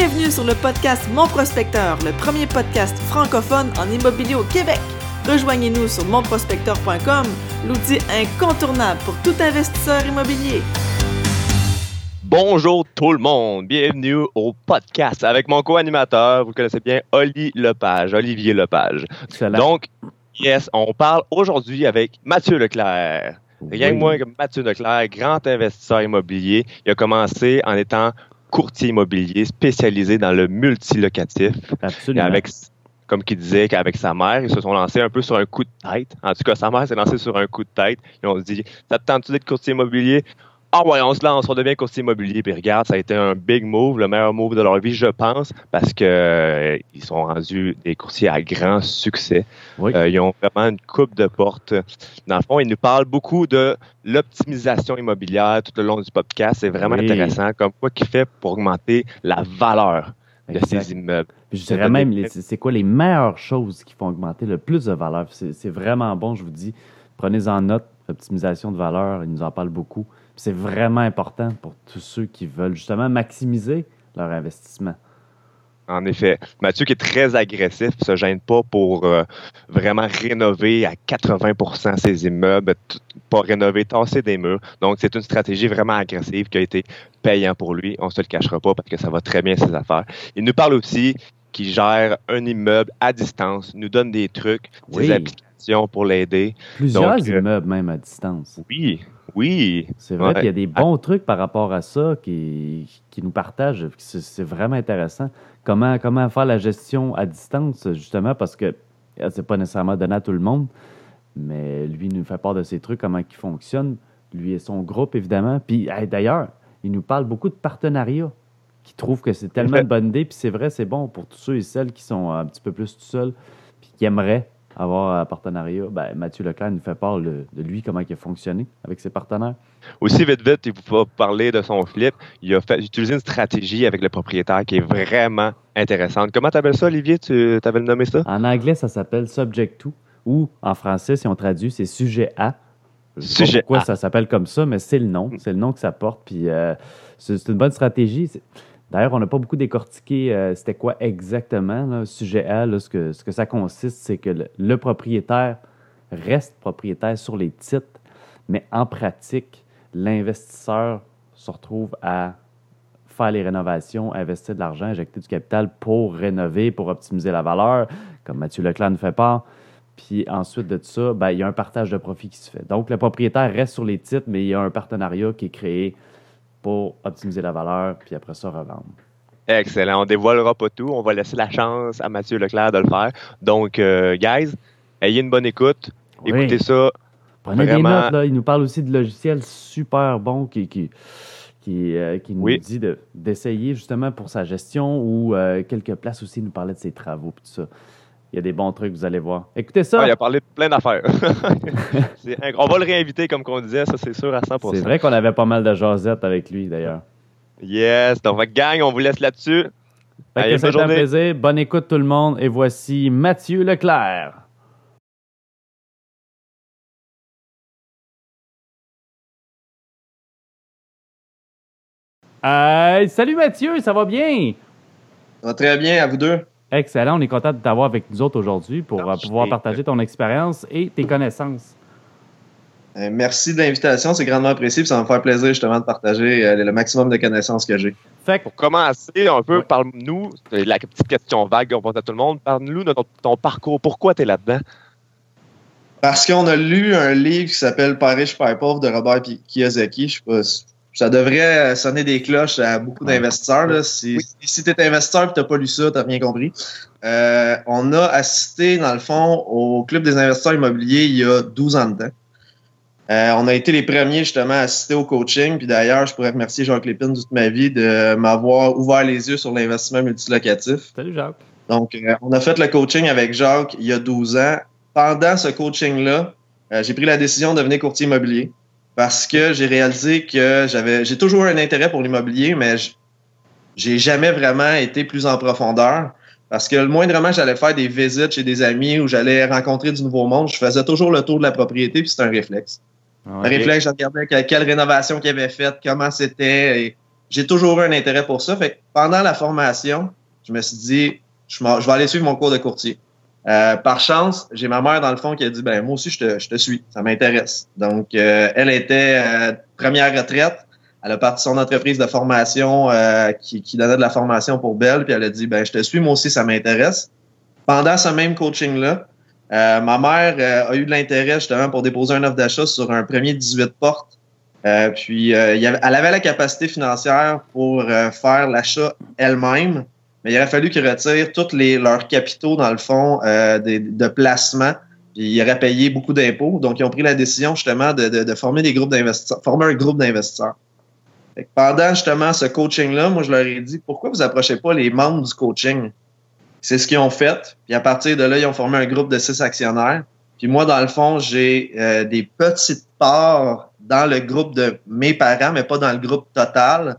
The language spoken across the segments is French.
Bienvenue sur le podcast Mon Prospecteur, le premier podcast francophone en immobilier au Québec. Rejoignez-nous sur monprospecteur.com, l'outil incontournable pour tout investisseur immobilier. Bonjour tout le monde, bienvenue au podcast avec mon co-animateur, vous connaissez bien Oli Lepage, Olivier Lepage. Excellent. Donc, yes, on parle aujourd'hui avec Mathieu Leclerc. Rien Oui. de moins que Mathieu Leclerc, grand investisseur immobilier. Il a commencé en étant courtier immobilier spécialisé dans le multilocatif. Absolument. Avec, comme qu'il disait qu'avec sa mère, ils se sont lancés un peu sur un coup de tête. En tout cas, sa mère s'est lancée sur un coup de tête. Ils ont dit Ça te tente-tu d'être courtier immobilier? Ah ouais, on se lance, on devient courtier immobilier. Puis regarde, ça a été un big move, le meilleur move de leur vie, je pense, parce que euh, ils sont rendus des courtiers à grand succès. Oui. Euh, ils ont vraiment une coupe de porte. Dans le fond, ils nous parlent beaucoup de l'optimisation immobilière tout le long du podcast. C'est vraiment Oui. intéressant, comme quoi qu'il fait pour augmenter la valeur de ces immeubles. Puis je dirais même, c'est quoi les meilleures choses qui font augmenter le plus de valeur? C'est vraiment bon, je vous dis. Prenez-en note, optimisation de valeur, il nous en parle beaucoup. C'est vraiment important pour tous ceux qui veulent justement maximiser leur investissement. En effet. Mathieu qui est très agressif, se gêne pas pour euh, vraiment rénover à 80% ses immeubles, tout- pas rénover, tasser des murs. Donc, c'est une stratégie vraiment agressive qui a été payant pour lui. On se le cachera pas parce que ça va très bien ses affaires. Il nous parle aussi qu'il gère un immeuble à distance, nous donne des trucs, Oui. des applications pour l'aider. Plusieurs Donc, euh, immeubles même à distance. Oui, oui. C'est vrai Ouais. qu'il y a des bons trucs par rapport à ça qui, qui nous partagent. C'est vraiment intéressant. Comment, comment faire la gestion à distance, justement, parce que euh, c'est pas nécessairement donné à tout le monde, mais lui il nous fait part de ses trucs, comment ils fonctionnent, lui et son groupe, évidemment. Puis hey, d'ailleurs, il nous parle beaucoup de partenariats, qui trouvent que c'est tellement une bonne idée, puis c'est vrai, c'est bon pour tous ceux et celles qui sont un petit peu plus tout seuls, puis qui aimeraient avoir un partenariat. Ben, Mathieu Leclerc nous fait part le- de lui, comment il a fonctionné avec ses partenaires. Aussi, vite, vite, il va parler de son flip. Il a fait utiliser une stratégie avec le propriétaire qui est vraiment intéressante. Comment tu appelles ça, Olivier? Tu avais nommé ça? En anglais, ça s'appelle Subject to, ou en français, si on traduit, c'est Sujet à. Je sais pas pourquoi ça s'appelle comme ça, mais c'est le nom. C'est le nom que ça porte. Puis euh, c'est une bonne stratégie. D'ailleurs, on n'a pas beaucoup décortiqué euh, c'était quoi exactement, là, sujet A. ce, que, ça consiste, c'est que le, le propriétaire reste propriétaire sur les titres, mais en pratique, l'investisseur se retrouve à faire les rénovations, investir de l'argent, injecter du capital pour rénover, pour optimiser la valeur, comme Mathieu Leclerc nous fait part. Puis ensuite de ça, ben, il y a un partage de profit qui se fait. Donc, le propriétaire reste sur les titres, mais il y a un partenariat qui est créé pour optimiser la valeur, puis après ça, revendre. Excellent. On dévoilera pas tout. On va laisser la chance à Mathieu Leclerc de le faire. Donc, euh, guys, ayez une bonne écoute. Oui. Écoutez ça. Prenez des Vraiment. notes, là. Il nous parle aussi de logiciels super bons qui, qui, qui, euh, qui nous Oui. dit de- d'essayer justement pour sa gestion ou euh, quelques places aussi, il nous parlait de ses travaux, puis tout ça. Il y a des bons trucs, vous allez voir. Écoutez ça. Ah, il a parlé de plein d'affaires. On va le réinviter, comme qu'on disait, ça c'est sûr à 100 C'est vrai qu'on avait pas mal de jasettes avec lui, d'ailleurs. Yes. Donc, gang, on vous laisse là-dessus. Fait Allez, bonne un journée. plaisir. Bonne écoute tout le monde. Et voici Mathieu Leclerc. Hey, salut Mathieu, ça va bien? Ça va très bien, à vous deux. Excellent, on est content de t'avoir avec nous autres aujourd'hui pour euh, pouvoir partager ton expérience et tes connaissances. Euh, merci de l'invitation, c'est grandement apprécié. puis Ça va me faire plaisir justement de partager euh, le maximum de connaissances que j'ai. Fait que, Pour commencer, un peu, Ouais. parle-nous, c'est la petite question vague qu'on pose à tout le monde, parle-nous de ton, ton parcours. Pourquoi tu es là-dedans? Parce qu'on a lu un livre qui s'appelle Parish Pauvre de Robert Kiyosaki. Je sais pas, si- ça devrait sonner des cloches à beaucoup d'investisseurs. là. Si, si tu es investisseur et tu n'as pas lu ça, tu n'as rien compris. Euh, on a assisté, dans le fond, au Club des investisseurs immobiliers il y a 12 ans de temps. Euh, on a été les premiers justement à assister au coaching. Puis d'ailleurs, je pourrais remercier Jacques Lépine toute ma vie de m'avoir ouvert les yeux sur l'investissement multilocatif. salut Jacques. Donc, euh, on a fait le coaching avec Jacques il y a 12 ans. Pendant ce coaching-là, euh, j'ai pris la décision de devenir courtier immobilier parce que j'ai réalisé que j'avais, j'ai toujours eu un intérêt pour l'immobilier, mais j'ai jamais vraiment été plus en profondeur. Parce que le moindrement, j'allais faire des visites chez des amis ou j'allais rencontrer du nouveau monde, je faisais toujours le tour de la propriété, puis c'est un réflexe. Un Ouais. réflexe, je regardais que- quelle rénovation qu'il avait faite, comment c'était. et j'ai toujours eu un intérêt pour ça. Fait que pendant la formation, je me suis dit, je vais aller suivre mon cours de courtier. Euh, par chance, j'ai ma mère dans le fond qui a dit, ben moi aussi je te, je te suis, ça m'intéresse. Donc, euh, elle était euh, première retraite. Elle a parti son entreprise de formation euh, qui, qui donnait de la formation pour Belle, puis elle a dit, ben je te suis, moi aussi ça m'intéresse. Pendant ce même coaching-là, euh, ma mère euh, a eu de l'intérêt justement pour déposer un offre d'achat sur un premier 18 portes. Puis elle avait la capacité financière pour faire l'achat elle-même, il aurait fallu qu'ils retirent tous leurs capitaux dans le fond euh, de placement. Puis ils auraient payé beaucoup d'impôts. Donc ils ont pris la décision justement de, former des groupes d'investisseurs, former un groupe d'investisseurs. Pendant justement ce coaching-là, moi je leur ai dit pourquoi vous approchez pas les membres du coaching? C'est ce qu'ils ont fait. Puis à partir de là, ils ont formé un groupe de six actionnaires. Puis moi, dans le fond, j'ai euh, des petites parts dans le groupe de mes parents, mais pas dans le groupe total,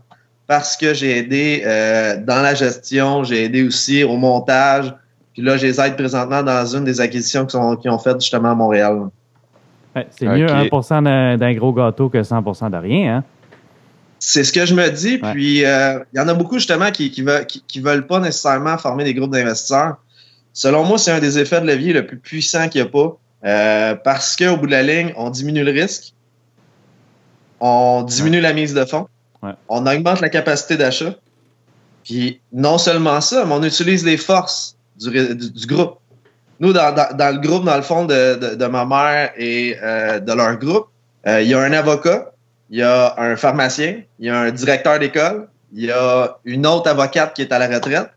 parce que j'ai aidé euh, dans la gestion, j'ai aidé aussi au montage. Puis là, je les aide présentement dans une des acquisitions qu'ils ont, faites justement à Montréal. Ouais, c'est mieux Ok. 1 d'un, d'un gros gâteau que 100% de rien. Hein? C'est ce que je me dis. Ouais. Puis, euh, il y en a beaucoup justement qui, qui, veulent, qui, qui veulent pas nécessairement former des groupes d'investisseurs. Selon moi, c'est un des effets de levier le plus puissant qu'il n'y a pas. Euh, parce qu'au bout de la ligne, on diminue le risque, on diminue la mise de fonds, On augmente la capacité d'achat. Puis non seulement ça, mais on utilise les forces du, du, groupe. Nous, dans, le groupe, dans le fond de, de, ma mère et euh, de leur groupe, euh, il y a un avocat, il y a un pharmacien, il y a un directeur d'école, il y a une autre avocate qui est à la retraite.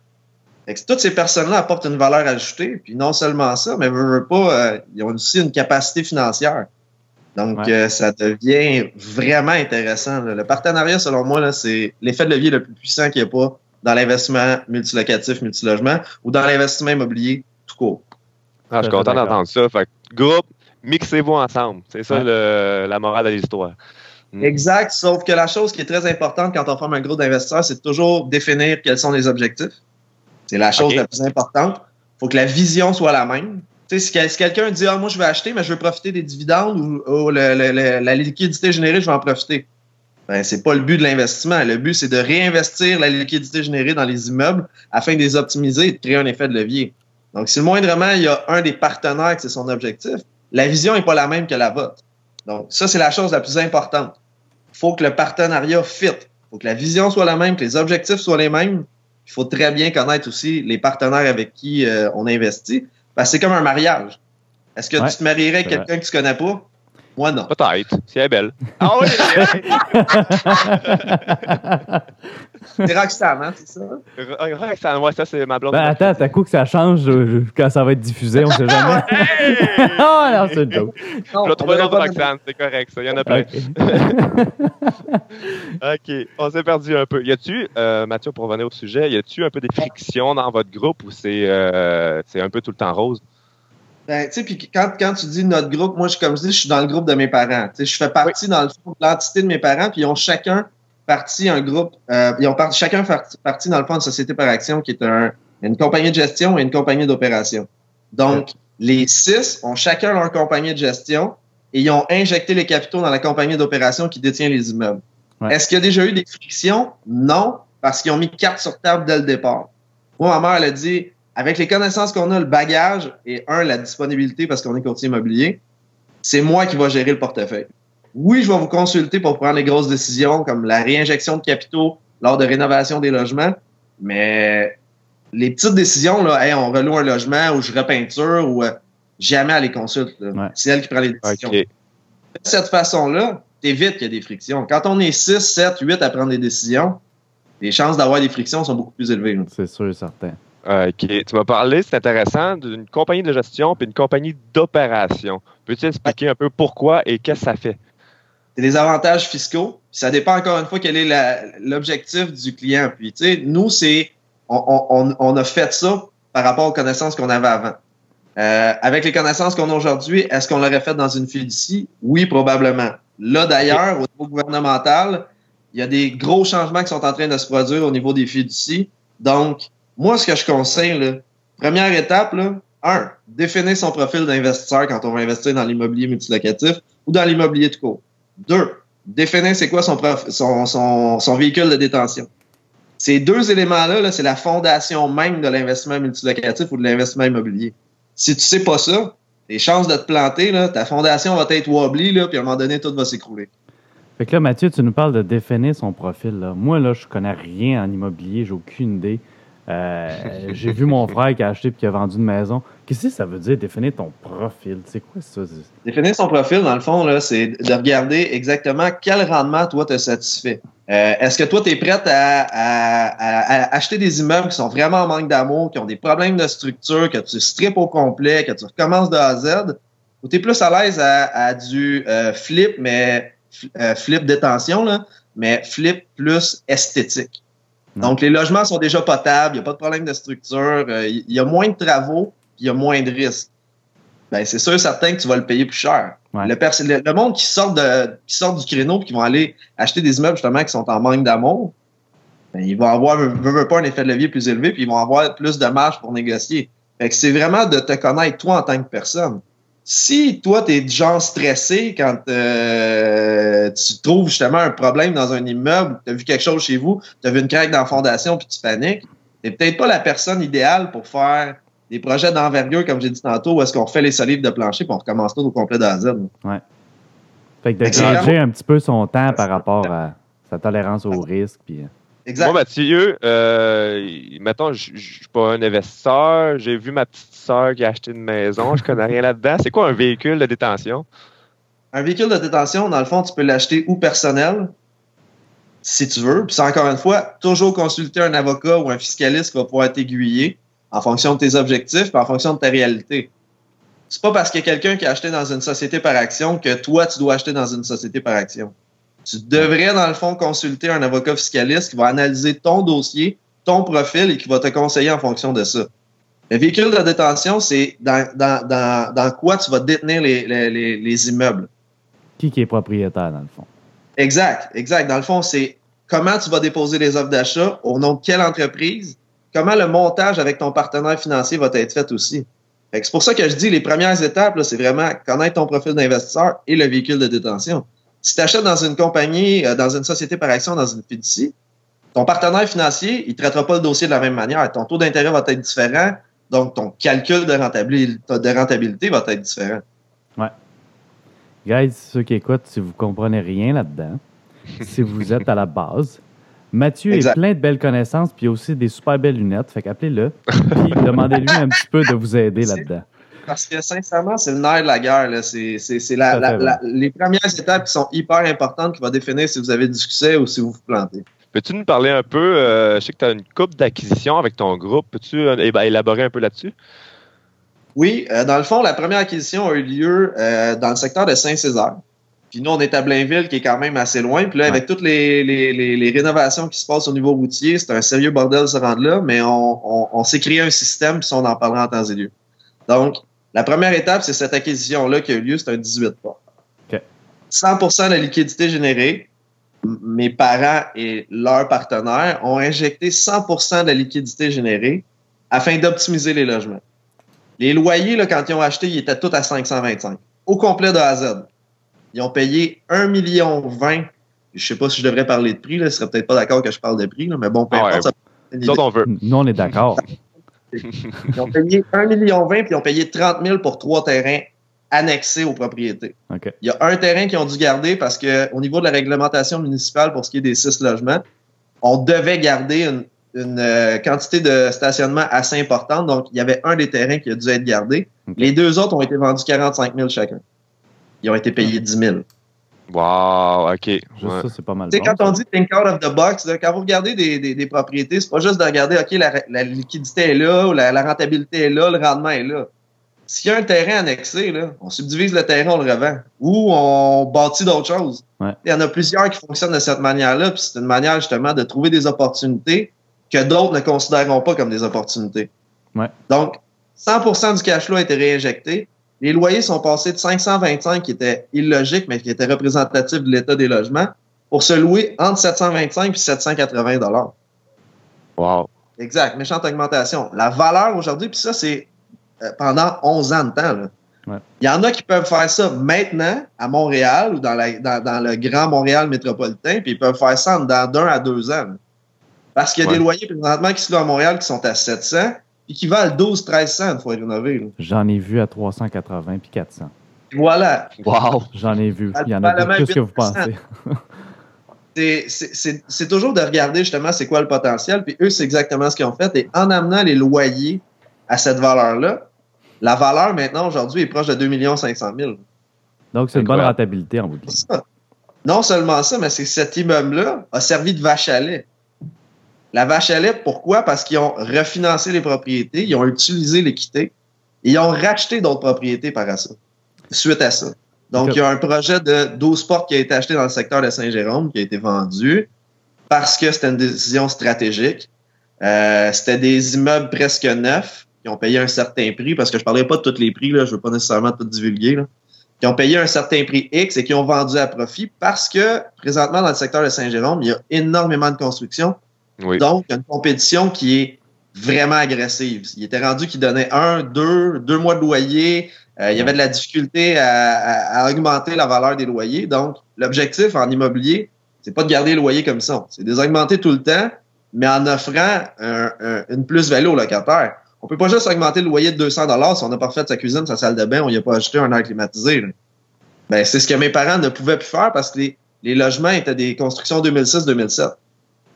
Toutes ces personnes-là apportent une valeur ajoutée. Puis non seulement ça, mais euh, ils ont aussi une capacité financière. Donc, Ouais. euh, ça devient vraiment intéressant. là. Le partenariat, selon moi, c'est l'effet de levier le plus puissant qu'il n'y a pas dans l'investissement multilocatif, multilogement ou dans l'investissement immobilier tout court. Ah, je suis content d'entendre ça. Fait groupe, mixez-vous ensemble. C'est ça Ouais. le- la morale de l'histoire. Mm. Exact, sauf que la chose qui est très importante quand on forme un groupe d'investisseurs, c'est toujours définir quels sont les objectifs. C'est la chose la plus importante. Il faut que la vision soit la même. Si, quel- si quelqu'un dit Ah, moi, je vais acheter, mais je veux profiter des dividendes ou, la liquidité générée, je vais en profiter. Ben, c'est pas le but de l'investissement. Le but, c'est de réinvestir la liquidité générée dans les immeubles afin de les optimiser et de créer un effet de levier. Donc, si moindrement, il y a un des partenaires que c'est son objectif, la vision n'est pas la même que la vôtre. Donc, ça, c'est la chose la plus importante. Il faut que le partenariat fit. Il faut que la vision soit la même, que les objectifs soient les mêmes. Il faut très bien connaître aussi les partenaires avec qui euh, on investit. Que c'est comme un mariage. Est-ce que Ouais, tu te marierais avec quelqu'un que tu connais pas? Moi, non. Peut-être, si elle est belle. Ah oui! C'est Roxane, hein, c'est ça? Roxane, ouais, ça, c'est ma blonde. Ben, attends, t'as coup que ça change euh, quand ça va être diffusé, on sait jamais. oh non, c'est une joke. Non, Je aurait pas- Roxane, c'est correct, ça. Il y en a plein. Ok. On s'est perdu un peu. Y a-tu, euh, Mathieu, pour revenir au sujet, y a-tu un peu des frictions dans votre groupe ou c'est euh, c'est un peu tout le temps rose? Ben, tu sais, puis quand, quand tu dis notre groupe, moi, je, comme je dis, je suis dans le groupe de mes parents. Tu sais, je fais partie, dans le fond, de l'entité de mes parents, puis ils ont chacun parti un groupe, euh, ils ont par- chacun parti, parti dans le fond de Société par Action, qui est un, une compagnie de gestion et une compagnie d'opération. Donc, les six ont chacun leur compagnie de gestion et ils ont injecté les capitaux dans la compagnie d'opération qui détient les immeubles. Est-ce qu'il y a déjà eu des frictions? Non, parce qu'ils ont mis carte sur table dès le départ. Moi, ma mère, elle a dit, avec les connaissances qu'on a, le bagage et un, la disponibilité parce qu'on est courtier immobilier, c'est moi qui vais gérer le portefeuille. Oui, je vais vous consulter pour prendre les grosses décisions comme la réinjection de capitaux lors de rénovation des logements, mais les petites décisions, là, hey, on reloue un logement ou je repeinture ou euh, jamais elle les. Ouais. C'est elle qui prend les décisions. De cette façon-là, t'évites qu'il y a des frictions. Quand on est 6, 7, 8 à prendre des décisions, les chances d'avoir des frictions sont beaucoup plus élevées. C'est sûr, certain. OK. Tu m'as parlé, c'est intéressant, d'une compagnie de gestion puis une compagnie d'opération. Peux-tu expliquer un peu pourquoi et qu'est-ce que ça fait? c'est des avantages fiscaux. Ça dépend encore une fois quel est l'objectif du client. Puis, tu sais, nous, c'est on a fait ça par rapport aux connaissances qu'on avait avant. Euh, avec les connaissances qu'on a aujourd'hui, est-ce qu'on l'aurait fait dans une fiducie? Oui, probablement. Là, d'ailleurs, au niveau gouvernemental, il y a des gros changements qui sont en train de se produire au niveau des fiducies. Donc, moi, ce que je conseille, première étape, un, définir son profil d'investisseur quand on va investir dans l'immobilier multilocatif ou dans l'immobilier de court. Deux, définir c'est quoi son, son, son, véhicule de détention. Ces deux éléments-là, -là, c'est la fondation même de l'investissement multilocatif ou de l'investissement immobilier. Si tu sais pas ça, les chances de te planter, là, ta fondation va être wobbly, là, puis à un moment donné, tout va s'écrouler. Fait que là, Mathieu, tu nous parles de définir son profil. Moi, là, je connais rien en immobilier, j'ai aucune idée. Euh, j'ai vu mon frère qui a acheté et qui a vendu une maison. Qu'est-ce que ça veut dire définir ton profil? C'est quoi ça? Définir son profil, dans le fond, c'est de regarder exactement quel rendement toi te satisfait. Euh, est-ce que toi, tu es prête à, acheter des immeubles qui sont vraiment en manque d'amour, qui ont des problèmes de structure, que tu strippes au complet, que tu recommences de A à Z? Ou tu es plus à l'aise à, du euh, flip, mais flip détention, là, mais flip plus esthétique? Donc, les logements sont déjà potables, il n'y a pas de problème de structure, euh, il y a moins de travaux, il y a moins de risques. Ben, c'est sûr certain que tu vas le payer plus cher. Le, monde qui sort, de, qui sort du créneau et qui vont aller acheter des immeubles justement qui sont en manque d'amour, ben, ils vont avoir pas un effet de levier plus élevé, puis ils vont avoir plus de marge pour négocier. Fait que c'est vraiment de te connaître toi en tant que personne si toi, tu es du genre stressé quand euh, tu trouves justement un problème dans un immeuble, tu as vu quelque chose chez vous, tu as vu une craque dans la fondation puis tu paniques, tu peut-être pas la personne idéale pour faire des projets d'envergure, comme j'ai dit tantôt, où est-ce qu'on fait les solives de plancher puis on recommence tout au complet de la Z. Ouais. Fait que de changer un petit peu son temps par rapport à sa tolérance au risque. Puis... Exact. Moi, Mathieu, euh, mettons, je suis pas un investisseur. J'ai vu ma petite soeur qui a acheté une maison. Je connais rien là-dedans. C'est quoi un véhicule de détention? Un véhicule de détention, dans le fond, tu peux l'acheter ou personnel, si tu veux. Puis, encore une fois, toujours consulter un avocat ou un fiscaliste qui va pouvoir t'aiguiller en fonction de tes objectifs et en fonction de ta réalité. C'est pas parce qu'il y a quelqu'un qui a acheté dans une société par action que toi, tu dois acheter dans une société par action. Tu devrais, dans le fond, consulter un avocat fiscaliste qui va analyser ton dossier, ton profil et qui va te conseiller en fonction de ça. Le véhicule de détention, c'est dans, dans, dans, dans, quoi tu vas détenir les, les, les, immeubles. Qui, qui est propriétaire, dans le fond? Exact, exact. Dans le fond, c'est comment tu vas déposer les offres d'achat, au nom de quelle entreprise, comment le montage avec ton partenaire financier va être fait aussi. C'est pour ça que je dis les premières étapes, c'est vraiment connaître ton profil d'investisseur et le véhicule de détention. Si tu achètes dans une compagnie, euh, dans une société par action, dans une fiducie, ton partenaire financier, il ne traitera pas le dossier de la même manière. Ton taux d'intérêt va être différent, donc ton calcul de rentabilité, de rentabilité va être différent. Ouais. Guys, ceux qui écoutent, si vous ne comprenez rien là-dedans, si vous êtes à la base, Mathieu a plein de belles connaissances, puis aussi des super belles lunettes. Fait qu'appelez-le, puis demandez-lui un petit peu de vous aider là-dedans. Parce que sincèrement, c'est le nerf de la guerre. C'est les premières étapes qui sont hyper importantes qui vont définir si vous avez du succès ou si vous vous plantez. Peux-tu nous parler un peu, euh, je sais que tu as une coupe d'acquisition avec ton groupe, peux-tu euh, élaborer un peu là-dessus? Oui, euh, dans le fond, la première acquisition a eu lieu dans le secteur de Saint-Césaire. Puis nous, on est à Blainville, qui est quand même assez loin. Puis là, avec toutes les, les, rénovations qui se passent au niveau routier, c'est un sérieux bordel de se rendre là, mais on, on s'est créé un système, puis on en parlera en temps et lieu. Donc, la première étape, c'est cette acquisition-là qui a eu lieu, c'est un 18 pas. 100% de la liquidité générée, mes parents et leurs partenaires ont injecté 100% de la liquidité générée afin d'optimiser les logements. Les loyers, là, quand ils ont acheté, ils étaient tous à 525, au complet de A à Z. Ils ont payé 1 million 20. Je sais pas si je devrais parler de prix, là, ne serait peut-être pas d'accord que je parle de prix, mais bon, peu importe. on veut. Nous, on est d'accord. Ils ont payé 1,20 million puis ils ont payé 30 000 pour trois terrains annexés aux propriétés. Il y a un terrain qu'ils ont dû garder parce qu'au niveau de la réglementation municipale pour ce qui est des six logements, on devait garder une, euh, quantité de stationnement assez importante. Donc, il y avait un des terrains qui a dû être gardé. Les deux autres ont été vendus 45 000 chacun. Ils ont été payés 10 000. Wow, OK. Juste ça, c'est pas mal. Tu sais, quand on dit think out of the box, quand vous regardez des, des, des propriétés, c'est pas juste de regarder, OK, la, liquidité est là, ou la, rentabilité est là, le rendement est là. S'il y a un terrain annexé, là, on subdivise le terrain, on le revend. Ou on bâtit d'autres choses. Il y en a plusieurs qui fonctionnent de cette manière-là, puis c'est une manière justement de trouver des opportunités que d'autres ne considéreront pas comme des opportunités. Ouais. Donc, 100% du cash flow a été réinjecté, les loyers sont passés de 525, qui était illogique, mais qui était représentatif de l'état des logements, pour se louer entre 725 et 780 dollars. Wow. Exact, méchante augmentation. La valeur aujourd'hui, puis ça, c'est euh, pendant 11 ans de temps. Il y en a qui peuvent faire ça maintenant à Montréal ou dans, la, dans, le grand Montréal métropolitain, puis ils peuvent faire ça dans d'un à deux ans. Parce qu'il y a des loyers présentement qui sont à Montréal qui sont à 700 puis qui valent 12 1300 une fois rénovés. J'en ai vu à 380 puis 400. Voilà. Wow. J'en ai vu. Il y en a plus que vous pensez. c'est toujours de regarder justement c'est quoi le potentiel. Puis eux, c'est exactement ce qu'ils ont fait. Et en amenant les loyers à cette valeur-là, la valeur maintenant aujourd'hui est proche de 2 500 000. Donc c'est une bonne rentabilité en bout de ligne. Non seulement ça, mais c'est que cet immeuble-là a servi de vache à lait. La vache à lait, pourquoi? Parce qu'ils ont refinancé les propriétés, ils ont utilisé l'équité et ils ont racheté d'autres propriétés par ça, suite à ça. Donc, il y a un projet de 12 portes qui a été acheté dans le secteur de Saint-Jérôme, qui a été vendu parce que c'était une décision stratégique. Euh, c'était des immeubles presque neufs qui ont payé un certain prix, parce que je ne parlerai pas de tous les prix, là, je ne veux pas nécessairement tout divulguer, qui ont payé un certain prix X et qui ont vendu à profit parce que présentement, dans le secteur de Saint-Jérôme, il y a énormément de construction. Donc, une compétition qui est vraiment agressive. Il était rendu qu'il donnait un, deux, deux mois de loyer, euh, il y avait de la difficulté à, augmenter la valeur des loyers. Donc, l'objectif en immobilier, c'est pas de garder les loyers comme ça. C'est de les augmenter tout le temps, mais en offrant une plus-value au locataire. On peut pas juste augmenter le loyer de 200 dollars si on n'a pas refait sa cuisine, sa salle de bain, on n'y a pas ajouté un air climatisé. Ben, c'est ce que mes parents ne pouvaient plus faire parce que les, les logements étaient des constructions 2006-2007.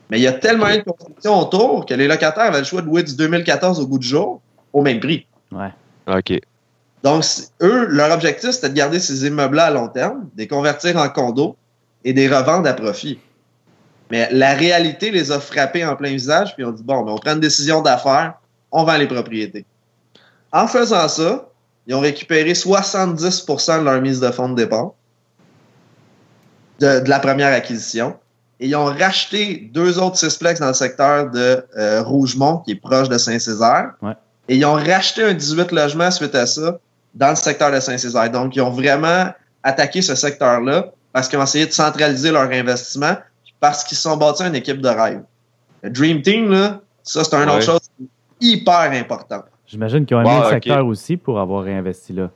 Mais il y a tellement de constructions autour que les locataires avaient le choix de louer du 2014 au bout du jour au même prix. Ouais. OK. Donc, eux, leur objectif, c'était de garder ces immeubles-là à long terme, de les convertir en condos et de les revendre à profit. Mais la réalité les a frappés en plein visage, puis on dit bon, ben, on prend une décision d'affaires, on vend les propriétés. En faisant ça, ils ont récupéré 70% de leur mise de fonds de départ de, la première acquisition. Et ils ont racheté deux autres sixplex dans le secteur de euh, Rougemont, qui est proche de Saint-Césaire. Et ils ont racheté un 18 logements suite à ça dans le secteur de Saint-Césaire. Donc, ils ont vraiment attaqué ce secteur-là parce qu'ils ont essayé de centraliser leur investissement parce qu'ils se sont bâtis une équipe de rêve. Le Dream Team, là, ça, c'est une autre chose hyper importante. J'imagine qu'ils ont aimé le secteur aussi pour avoir réinvesti là.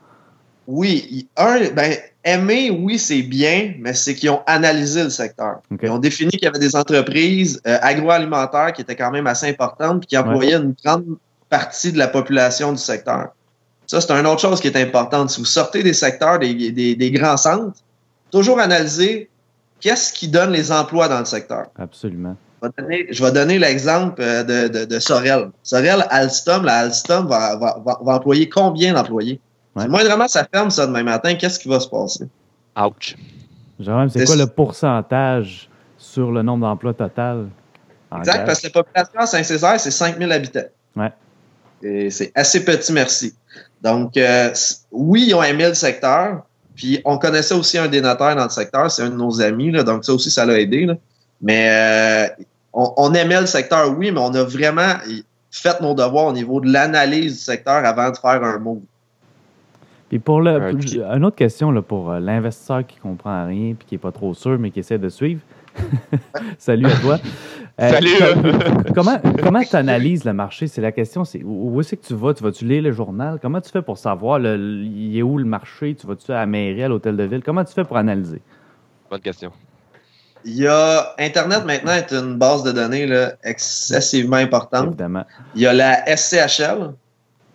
Oui, un, ben, aimer, oui, c'est bien, mais c'est qu'ils ont analysé le secteur. Ils ont défini qu'il y avait des entreprises euh, agroalimentaires qui étaient quand même assez importantes et qui employaient une grande partie de la population du secteur. Ça, c'est une autre chose qui est importante. Si vous sortez des secteurs, des, grands centres, toujours analyser qu'est-ce qui donne les emplois dans le secteur. Absolument. Je vais donner, l'exemple euh, de, de, Sorel. Sorel, Alstom, la Alstom va, employer combien d'employés? Ouais. Si vraiment ça ferme ça demain matin, qu'est-ce qui va se passer? Ouch. Jérôme, c'est quoi le pourcentage sur le nombre d'emplois total? Exact, parce que la population à Saint-Césaire, c'est 5000 habitants. Ouais. C'est assez petit, merci. Donc, euh, oui, ils ont aimé le secteur. Puis, on connaissait aussi un des notaires dans le secteur. C'est un de nos amis. Là, donc, ça aussi, ça l'a aidé. Mais euh, on, aimait le secteur, oui, mais on a vraiment fait nos devoirs au niveau de l'analyse du secteur avant de faire un mot. Puis pour le, une autre question là, pour euh, l'investisseur qui comprend rien puis qui n'est pas trop sûr mais qui essaie de suivre. Salut à toi. Euh, Salut! comment comment tu analyses le marché? C'est la question, c'est où est-ce que tu vas? Tu vas-tu lire le journal? Comment tu fais pour savoir le, il est où le marché? Tu vas-tu à la mairie, à l'hôtel de ville? Comment tu fais pour analyser? Bonne question. Il y a Internet maintenant est une base de données là, excessivement importante. Évidemment. Il y a la SCHL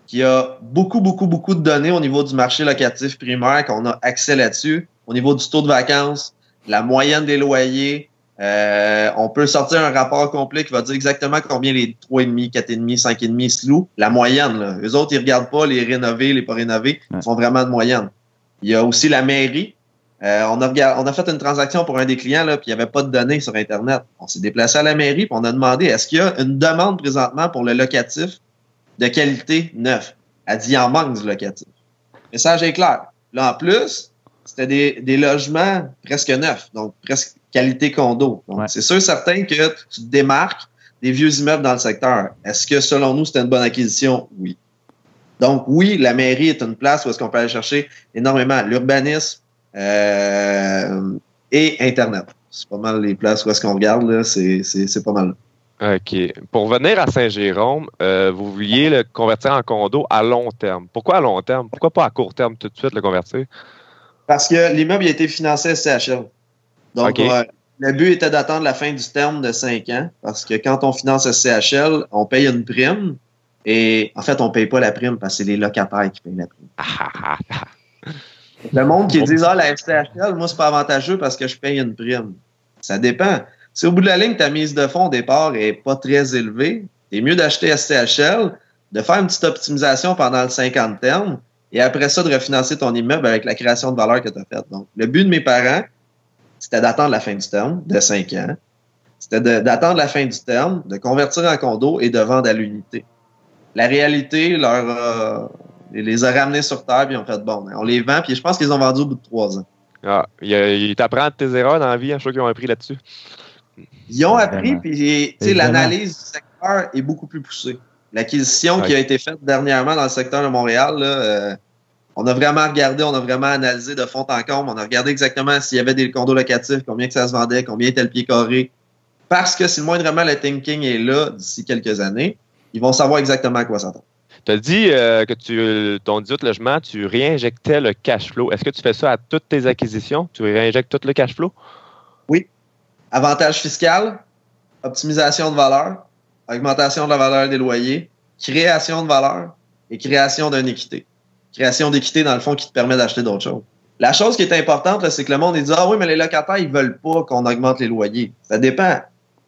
qui a beaucoup, beaucoup, beaucoup de données au niveau du marché locatif primaire qu'on a accès là-dessus, au niveau du taux de vacances, la moyenne des loyers, euh, on peut sortir un rapport complet qui va dire exactement combien les 3,5, 4,5, 5,5 se louent. La moyenne, là. Eux autres, ils regardent pas les rénovés, les pas rénovés. Ils font vraiment de moyenne. Il y a aussi la mairie. Euh, on, a fait une transaction pour un des clients, là, puis il n'y avait pas de données sur Internet. On s'est déplacé à la mairie, puis on a demandé est-ce qu'il y a une demande présentement pour le locatif de qualité neuf? Elle dit il en manque du locatif. Le message est clair. Là, en plus, c'était des, des logements presque neufs, donc presque qualité condo. c'est sûr certain que tu te démarques des vieux immeubles dans le secteur. Est-ce que selon nous, c'était une bonne acquisition? Oui. Donc, oui, la mairie est une place où est-ce qu'on peut aller chercher énormément l'urbanisme euh, et Internet. C'est pas mal les places où est-ce qu'on regarde, là, c'est, pas mal. OK. Pour venir à Saint-Jérôme, euh, vous vouliez le convertir en condo à long terme. Pourquoi à long terme? Pourquoi pas à court terme tout de suite le convertir? Parce que l'immeuble a été financé SCHL. Donc, OK. euh, le but était d'attendre la fin du terme de 5 ans. Parce que quand on finance SCHL, on paye une prime. Et en fait, on paye pas la prime parce que c'est les locataires qui payent la prime. Ah, ah, ah. Le monde qui dit Ah, la SCHL, moi, c'est pas avantageux parce que je paye une prime. Ça dépend. Si au bout de la ligne, ta mise de fonds au départ est pas très élevée, c'est mieux d'acheter SCHL, de faire une petite optimisation pendant le 50 terme, et après ça, de refinancer ton immeuble avec la création de valeur que tu as faite. Donc, le but de mes parents, c'était d'attendre la fin du terme, de 5 ans. C'était d'attendre la fin du terme, de convertir en condo et de vendre à l'unité. La réalité leur les a ramenés sur terre, puis ils ont fait bon, on les vend, puis je pense qu'ils ont vendu au bout de trois ans. Ah, il, il t'apprend de tes erreurs dans la vie, hein, je suis qu'ils ont appris là-dessus. Ils ont appris, puis tu sais, Évidemment. l'analyse du secteur est beaucoup plus poussée. L'acquisition qui a été faite dernièrement dans le secteur de Montréal, là, euh, on a vraiment regardé, on a vraiment analysé de fond en comble, on a regardé exactement s'il y avait des condos locatifs, combien que ça se vendait, combien était le pied carré. Parce que si le moindrement le thinking est là d'ici quelques années, ils vont savoir exactement à quoi s'attendre. Tu as dit euh, que tu, ton 18 logements, tu réinjectais le cash flow. Est-ce que tu fais ça à toutes tes acquisitions? Tu réinjectes tout le cash flow? Avantage fiscal, optimisation de valeur, augmentation de la valeur des loyers, création de valeur et création d'une équité. Création d'équité, dans le fond, qui te permet d'acheter d'autres choses. La chose qui est importante, là, c'est que le monde il dit Ah oui, mais les locataires, ils veulent pas qu'on augmente les loyers. Ça dépend.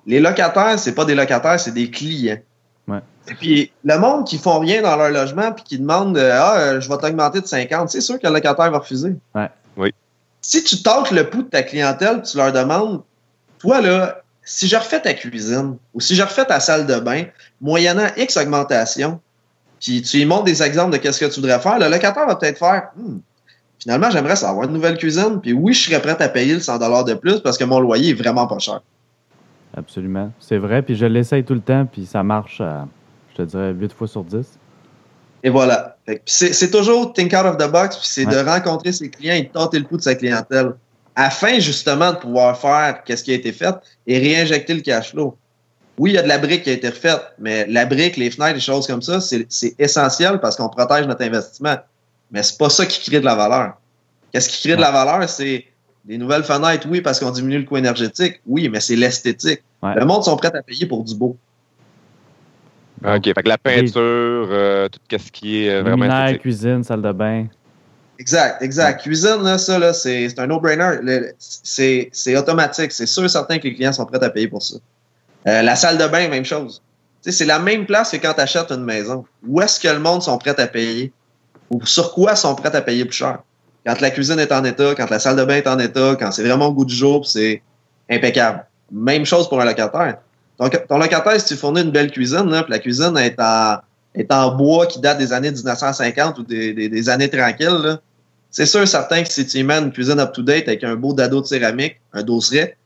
Les locataires, c'est pas des locataires, c'est des clients. Ouais. Et puis, le monde qui font rien dans leur logement puis qui demande euh, Ah, euh, je vais t'augmenter de 50, c'est sûr que le locataire va refuser. Ouais. Oui. Si tu tentes le pouls de ta clientèle, tu leur demandes toi, là, si je refais ta cuisine ou si je refais ta salle de bain, moyennant X augmentation, puis tu lui montres des exemples de qu'est-ce que tu voudrais faire, le locataire va peut-être faire Hmm, finalement, j'aimerais ça avoir une nouvelle cuisine, puis oui, je serais prêt à payer le 100 de plus parce que mon loyer est vraiment pas cher. Absolument. C'est vrai. Puis je l'essaye tout le temps, puis ça marche, à, je te dirais, 8 fois sur 10. Et voilà. C'est toujours think out of the box, puis c'est Ouais. de rencontrer ses clients et de tenter le pouls de sa clientèle afin justement de pouvoir faire qu'est-ce qui a été fait et réinjecter le cash flow. Oui, il y a de la brique qui a été refaite, mais la brique, les fenêtres, les choses comme ça, c'est essentiel parce qu'on protège notre investissement. Mais c'est pas ça qui crée de la valeur. Qu'est-ce qui crée de la valeur? C'est des nouvelles fenêtres, oui, parce qu'on diminue le coût énergétique, oui, mais c'est l'esthétique. Ouais. Le monde sont prêts à payer pour du beau. OK. Fait que la peinture, euh, tout ce qui est euh, vraiment Luminaire, cuisine, salle de bain. Exact, exact. Cuisine, là, ça, là, c'est un no-brainer. C'est c'est automatique. C'est sûr et certain que les clients sont prêts à payer pour ça. Euh, la salle de bain, même chose. C'est la même place que quand tu achètes une maison. Où est-ce que le monde sont prêts à payer? Ou sur quoi sont prêts à payer plus cher? Quand la cuisine est en état, quand la salle de bain est en état, quand c'est vraiment au goût du jour, c'est impeccable. Même chose pour un locataire. Donc, ton locataire, si tu fournis une belle cuisine, là, puis la cuisine est en, est en bois qui date des années 1950 ou des, des- des années tranquilles, là, c'est sûr certain que si tu y mets une cuisine up-to-date avec un beau dado de céramique, un dosseret,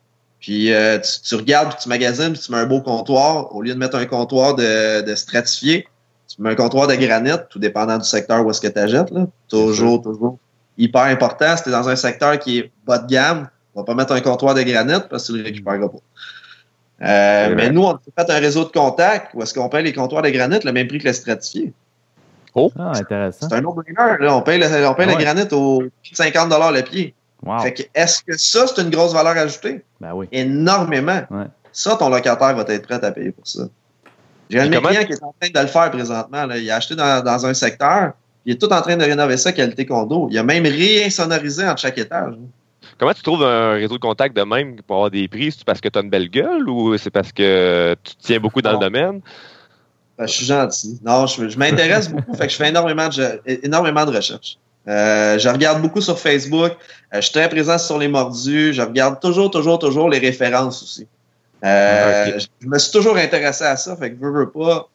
puis euh, tu, tu regardes, puis tu magasines, puis tu mets un beau comptoir, au lieu de mettre un comptoir de, de stratifié, tu mets un comptoir de granit, tout dépendant du secteur où est-ce que tu achètes. Là. Toujours, toujours. Hyper important, si tu es dans un secteur qui est bas de gamme, on va pas mettre un comptoir de granit parce que tu le récupéreras pas. Euh, mais nous, on a fait un réseau de contacts où est-ce qu'on paye les comptoirs de granit le même prix que le stratifié. Ah, intéressant. C'est un no-brainer. là. On paye le, on paye Ah le ouais. granit au 50 le pied. Wow. Fait que est-ce que ça, c'est une grosse valeur ajoutée? Ben oui. Énormément. Ouais. Ça, ton locataire va être prêt à payer pour ça. J'ai un de Et mes comment- clients qui est en train de le faire présentement. là. Il a acheté dans, dans un secteur, il est tout en train de rénover ça qualité condo. Il a même réinsonorisé entre chaque étage. Comment tu trouves un réseau de contacts de même pour avoir des prix? C'est parce que tu as une belle gueule ou c'est parce que tu tiens beaucoup dans Non. le domaine? Ben, je suis gentil. Non, je, je m'intéresse beaucoup, fait que je fais énormément de, énormément de recherches. Euh, je regarde beaucoup sur Facebook. Euh, je suis très présent sur les mordus. Je regarde toujours, toujours, toujours les références aussi. Euh, Ok. je, me suis toujours intéressé à ça, fait que veux, veux pas.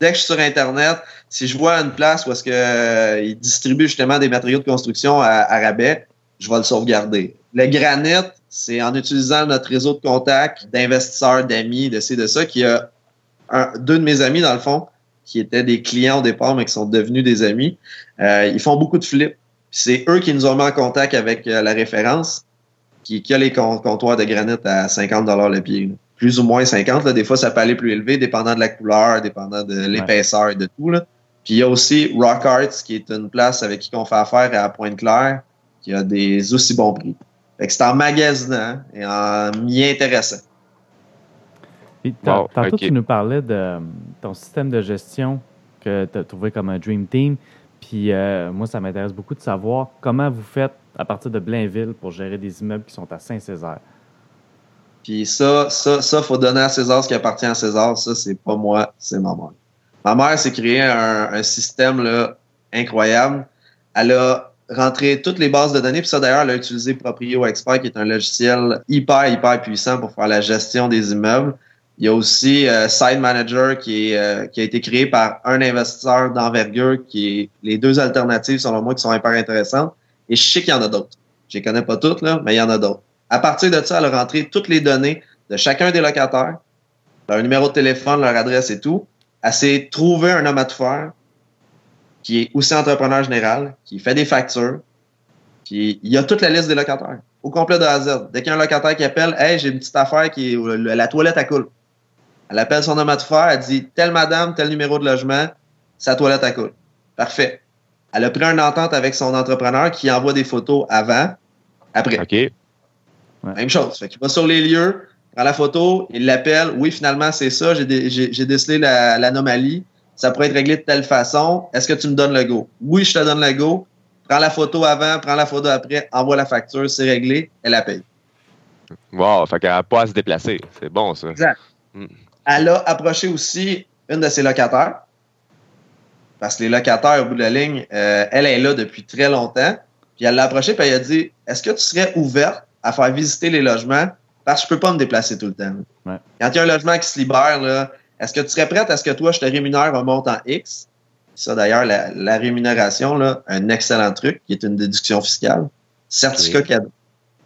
Dès que je suis sur Internet, si je vois une place où est-ce que euh, ils distribuent justement des matériaux de construction à, à rabais, je vais le sauvegarder. Le granit, c'est en utilisant notre réseau de contacts, d'investisseurs, d'amis, de ci, de ça, qui a un- deux de mes amis, dans le fond, qui étaient des clients au départ, mais qui sont devenus des amis. Euh, ils font beaucoup de flips. C'est eux qui nous ont mis en contact avec euh, la référence, qui, qui a les com- comptoirs de granit à 50 le pied. là. plus ou moins 50. Là. Des fois, ça peut aller plus élevé, dépendant de la couleur, dépendant de l'épaisseur et de tout. Là. Puis il y a aussi Rock Arts, qui est une place avec qui on fait affaire à Pointe-Claire, qui a des aussi bons prix. Fait que c'est en magasinant et en m'y intéressant. Tantôt, tu nous parlais de ton système de gestion que tu as trouvé comme un Dream Team. Puis euh, moi, ça m'intéresse beaucoup de savoir comment vous faites à partir de Blainville pour gérer des immeubles qui sont à Saint-Césaire. Puis ça, ça, ça, faut donner à César ce qui appartient à César. Ça, c'est pas moi, c'est ma mère. Ma mère s'est créé un, système là, incroyable. Elle a rentré toutes les bases de données. Puis ça, d'ailleurs, elle a utilisé Proprio Expert, qui est un logiciel hyper, hyper puissant pour faire la gestion des immeubles. Il y a aussi euh, Side Manager euh, qui a été créé par un investisseur d'envergure qui est les deux alternatives, selon moi, qui sont hyper intéressantes. Et je sais qu'il y en a d'autres. Je les connais pas toutes, là, mais il y en a d'autres. À partir de ça, elle a rentré toutes les données de chacun des locataires, leur numéro de téléphone, leur adresse et tout. Elle s'est trouvé un homme à tout faire qui est aussi entrepreneur général, qui fait des factures, qui il y a toute la liste des locataires, au complet de A à Z. Dès qu'il y a un locataire qui appelle, Hey, j'ai une petite affaire qui est la toilette à coule. Elle appelle son homme à tout faire, elle dit telle madame, tel numéro de logement, sa toilette à coule. Parfait. Elle a pris une entente avec son entrepreneur qui envoie des photos avant, après. OK. Même chose. Fait qu'il va sur les lieux, prend la photo, il l'appelle. Oui, finalement, c'est ça. J'ai décelé l'anomalie. ça pourrait être réglé de telle façon. Est-ce que tu me donnes le go? Oui, je te donne le go. Prends la photo avant, prends la photo après, envoie la facture, c'est réglé, elle la paye. Wow, fait qu'elle n'a pas à se déplacer. C'est bon, ça. Exact. Hmm. Elle a approché aussi une de ses locataires. Parce que les locataires, au bout de la ligne, euh, elle est là depuis très longtemps. Puis elle l'a approché, puis elle a dit Est-ce que tu serais ouverte à faire visiter les logements? Parce que je peux pas me déplacer tout le temps. Quand il y a un logement qui se libère, est-ce que tu serais prête à ce que toi, je te rémunère un montant X? Ça, d'ailleurs, la, rémunération, là, un excellent truc, qui est une déduction fiscale. Certificat cadeau.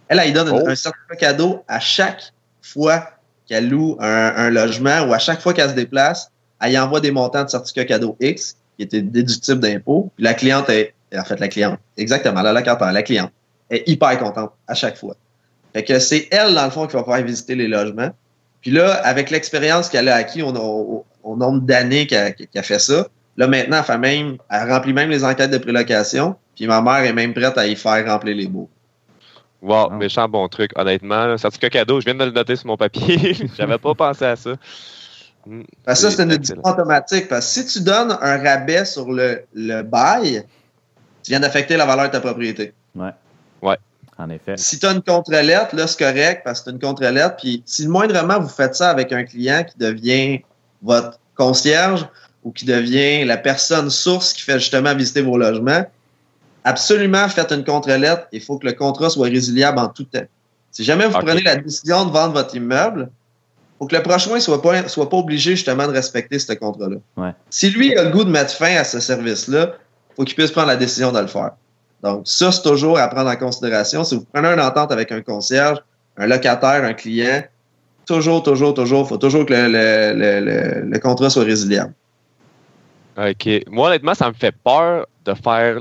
Elle, elle donne oh. un certificat cadeau à chaque fois qu'elle loue un, logement ou à chaque fois qu'elle se déplace, elle y envoie des montants de certificat cadeau X qui étaient déductibles d'impôts. Puis la cliente est, en fait, la cliente, exactement, la locataire, la cliente, est hyper contente à chaque fois. Fait que c'est elle, dans le fond, qui va pouvoir visiter les logements. Puis là, avec l'expérience qu'elle a acquis au, nombre d'années qu'elle a fait ça, là, maintenant, elle, elle remplit même les enquêtes de prélocation. Puis ma mère est même prête à y faire remplir les baux. Wow, ah. méchant bon truc, honnêtement. Certificat cadeau, je viens de le noter sur mon papier. J'avais pas pensé à ça. Parce que ça, c'est une décision automatique. Parce que si tu donnes un rabais sur le, le bail, tu viens d'affecter la valeur de ta propriété. Ouais. Ouais. En effet. Si tu as une contre-lettre, là, c'est correct parce que c'est une contre-lettre. Puis si moindrement vous faites ça avec un client qui devient votre concierge ou qui devient la personne source qui fait justement visiter vos logements, absolument faites une contre-lettre. Il faut que le contrat soit résiliable en tout temps. Si jamais vous prenez la décision de vendre votre immeuble, il faut que le prochain ne soit pas, soit pas obligé justement de respecter ce contrat-là. Si lui a le goût de mettre fin à ce service-là, il faut qu'il puisse prendre la décision de le faire. Donc, ça, c'est toujours à prendre en considération. Si vous prenez une entente avec un concierge, un locataire, un client, toujours, toujours, toujours, il faut toujours que le, contrat soit résilient. OK. Moi, honnêtement, ça me fait peur de faire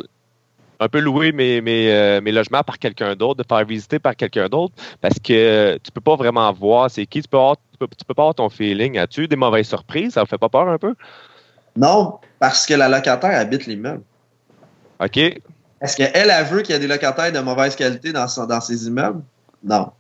un peu louer mes, mes, euh, mes logements par quelqu'un d'autre, de faire visiter par quelqu'un d'autre, parce que tu peux pas vraiment voir c'est qui. Tu peux, peux, pas avoir ton feeling. As-tu des mauvaises surprises? Ça ne fait pas peur un peu? Non, parce que la locataire habite l'immeuble. OK. Est-ce qu'elle a vu qu'il y a des locataires de mauvaise qualité dans, dans ses immeubles? Non.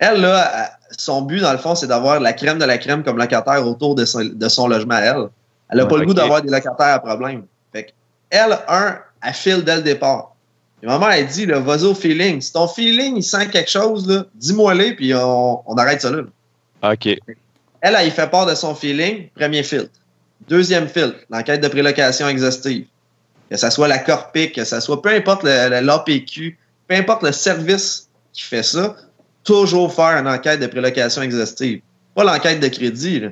Elle, là, son but, dans le fond, c'est d'avoir la crème de la crème comme locataire autour de son, logement elle. Elle n'a pas le goût d'avoir des locataires à problème. Fait elle, un, elle file dès le départ. Et maman, elle dit, le vas au feeling. Si ton feeling, il sent quelque chose, dis-moi-le, puis on, on, arrête ça là. OK. Elle, elle, il fait part de son feeling. Premier filtre. Deuxième filtre, l'enquête de prélocation exhaustive que ce soit la Corpic, que ce soit peu importe l'APQ, peu importe le service qui fait ça, toujours faire une enquête de prélocation exhaustive. Pas l'enquête de crédit.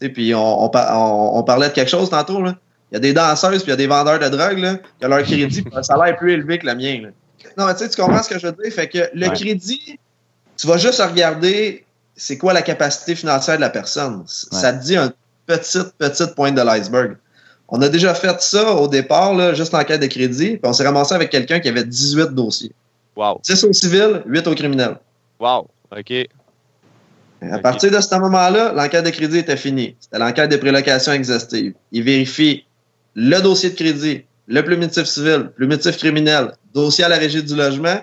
Et puis on, parlait de quelque chose tantôt. Là. Il y a des danseuses puis il y a des vendeurs de drogue là, qui ont leur crédit un salaire plus élevé que le mien. Non, mais tu comprends ce que je veux dire? Fait que le crédit, tu vas juste regarder c'est quoi la capacité financière de la personne. Ça te dit un petit, petite pointe de l'iceberg. On a déjà fait ça au départ, là, juste en cas de crédit, puis on s'est ramassé avec quelqu'un qui avait 18 dossiers. Wow. 10 au civil, 8 au criminel. Wow. OK. À partir de ce moment-là, l'enquête de crédit était finie. C'était l'enquête de prélocation exhaustive. Il vérifie le dossier de crédit, le plumitif civil, plumitif criminel, dossier à la régie du logement.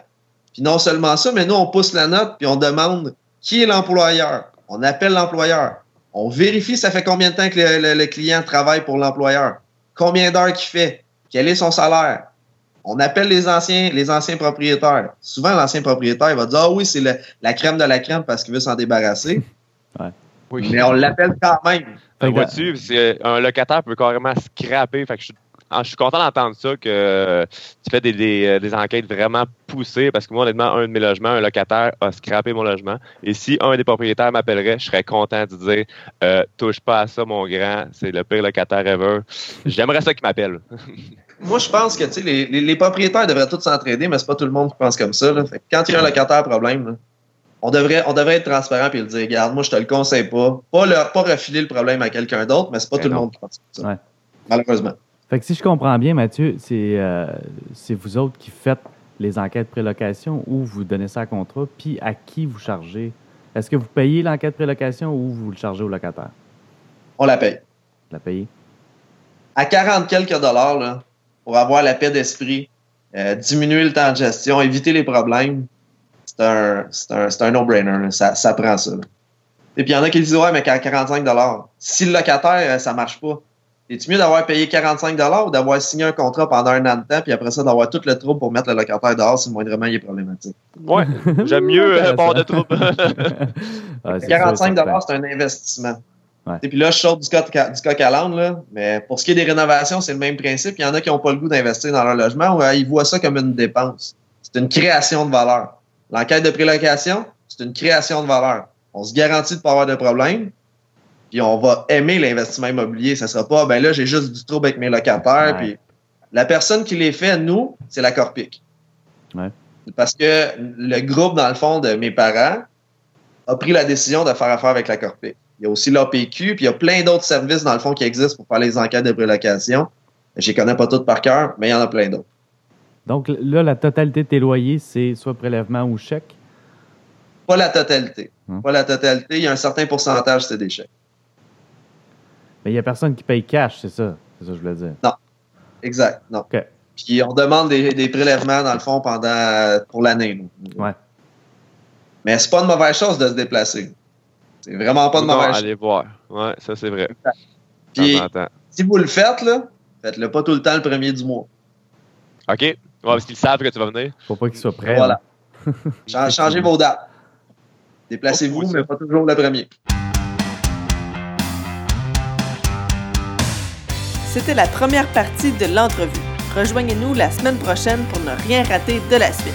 Puis non seulement ça, mais nous, on pousse la note puis on demande qui est l'employeur. On appelle l'employeur. On vérifie ça fait combien de temps que le, client travaille pour l'employeur. Combien d'heures qu'il fait. Quel est son salaire on appelle les anciens, propriétaires. Souvent, l'ancien propriétaire va dire Ah oui, c'est la crème de la crème parce qu'il veut s'en débarrasser. Oui. Mais on l'appelle quand même. Ben, vois-tu, un locataire peut carrément scraper. Fait que je, je suis content d'entendre ça, que tu fais des, des, des, enquêtes vraiment poussées, parce que moi, honnêtement, un de mes logements, un locataire a scrappé mon logement. Et si un des propriétaires m'appellerait, je serais content de dire euh, Touche pas à ça, mon grand, c'est le pire locataire ever. J'aimerais ça qu'il m'appelle. moi, je pense que les, les, les, propriétaires devraient tous s'entraider, mais c'est pas tout le monde qui pense comme ça. Là. Fait que quand il y a un locataire problème, là, on devrait, on devrait être transparent et le dire, regarde, moi, je te le conseille pas. Pas, le, pas refiler le problème à quelqu'un d'autre, mais c'est pas Mais tout non. le monde qui pense ça. Ouais. Malheureusement. Fait que si je comprends bien, Mathieu, c'est euh, c'est vous autres qui faites les enquêtes prélocation ou vous donnez ça à contrat, puis à qui vous chargez? Est-ce que vous payez l'enquête prélocation ou vous le chargez au locataire? On la paye. La payer? À 40 quelques dollars, là, pour avoir la paix d'esprit, euh, diminuer le temps de gestion, éviter les problèmes, c'est un, c'est un, c'est un no-brainer. Ça, ça prend ça. Et puis, il y en a qui disent, ouais, mais qu'à 45 dollars, si le locataire, euh, ça marche pas, est-tu mieux d'avoir payé 45 dollars ou d'avoir signé un contrat pendant un an de temps, puis après ça, d'avoir tout le trouble pour mettre le locataire dehors si moindrement il est problématique? Ouais, j'aime mieux euh, Intéressant. pas de trouble. Ah, c'est 45 sûr, certain. dollars, c'est un investissement. Ouais. Et puis là, je sors du, coq- du coq à l'âne, là. Mais pour ce qui est des rénovations, c'est le même principe. Il y en a qui n'ont pas le goût d'investir dans leur logement ou euh, ils voient ça comme une dépense. C'est une création de valeur. L'enquête de prélocation, c'est une création de valeur. On se garantit de ne pas avoir de problème. Puis on va aimer l'investissement immobilier. Ça sera pas, ben là, j'ai juste du trouble avec mes locataires. Ouais. Puis la personne qui les fait, nous, c'est la Corpic. Ouais. Parce que le groupe, dans le fond, de mes parents a pris la décision de faire affaire avec la Corpic. Il y a aussi l'APQ, puis il y a plein d'autres services, dans le fond, qui existent pour faire les enquêtes de prélocation. Je les connais pas toutes par cœur, mais il y en a plein d'autres. Donc là, la totalité de tes loyers, c'est soit prélèvement ou chèque? Pas la totalité. Hum. Pas la totalité. Il y a un certain pourcentage, c'est des chèques. Mais il n'y a personne qui paye cash, c'est ça? C'est ça que je voulais dire. Exact. Non. OK. Puis on demande des, des prélèvements, dans le fond, pendant pour l'année. Ouais. Mais c'est pas une mauvaise chose de se déplacer. C'est vraiment pas de Non, mauvaise chose. allez voir. Ouais, ça c'est vrai. Puis si vous le faites, là, faites-le pas tout le temps le premier du mois. OK? Ouais, parce qu'ils savent que tu vas venir. Faut pas qu'il soit prêt. Voilà. là. Chan- Changez vos dates. Déplacez-vous, Oh, mais pas toujours le premier. C'était la première partie de l'entrevue. Rejoignez-nous la semaine prochaine pour ne rien rater de la suite.